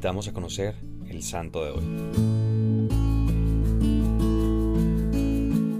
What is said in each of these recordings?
invitamos a conocer el santo de hoy.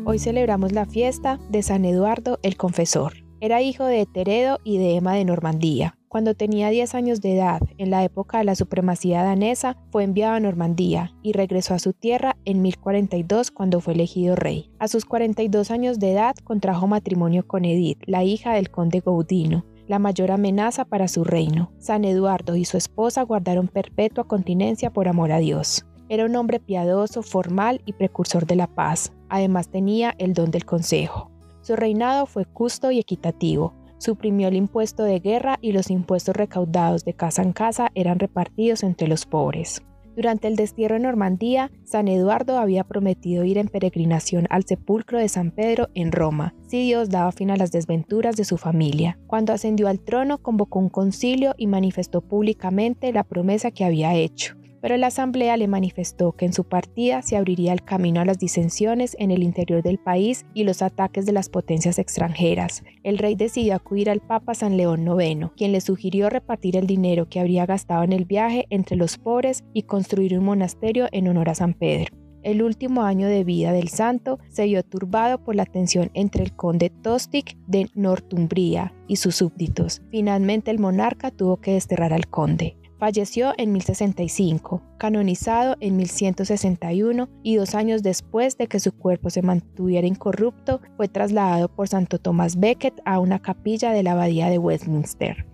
Hoy celebramos la fiesta de San Eduardo el Confesor. Era hijo de Teredo y de Emma de Normandía. Cuando tenía 10 años de edad, en la época de la supremacía danesa, fue enviado a Normandía y regresó a su tierra en 1042 cuando fue elegido rey. A sus 42 años de edad contrajo matrimonio con Edith, la hija del conde Gaudino, la mayor amenaza para su reino. San Eduardo y su esposa guardaron perpetua continencia por amor a Dios. Era un hombre piadoso, formal y precursor de la paz. Además tenía el don del consejo. Su reinado fue justo y equitativo suprimió el impuesto de guerra y los impuestos recaudados de casa en casa eran repartidos entre los pobres. Durante el destierro en Normandía, San Eduardo había prometido ir en peregrinación al sepulcro de San Pedro en Roma, si Dios daba fin a las desventuras de su familia. Cuando ascendió al trono, convocó un concilio y manifestó públicamente la promesa que había hecho pero la Asamblea le manifestó que en su partida se abriría el camino a las disensiones en el interior del país y los ataques de las potencias extranjeras. El rey decidió acudir al Papa San León IX, quien le sugirió repartir el dinero que habría gastado en el viaje entre los pobres y construir un monasterio en honor a San Pedro. El último año de vida del santo se vio turbado por la tensión entre el conde Tostig de Northumbria y sus súbditos. Finalmente el monarca tuvo que desterrar al conde. Falleció en 1065, canonizado en 1161 y dos años después de que su cuerpo se mantuviera incorrupto, fue trasladado por Santo Tomás Becket a una capilla de la abadía de Westminster.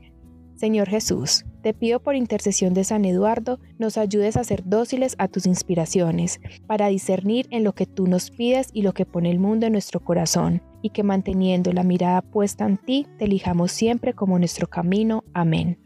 Señor Jesús, te pido por intercesión de San Eduardo, nos ayudes a ser dóciles a tus inspiraciones, para discernir en lo que tú nos pides y lo que pone el mundo en nuestro corazón, y que manteniendo la mirada puesta en ti, te elijamos siempre como nuestro camino. Amén.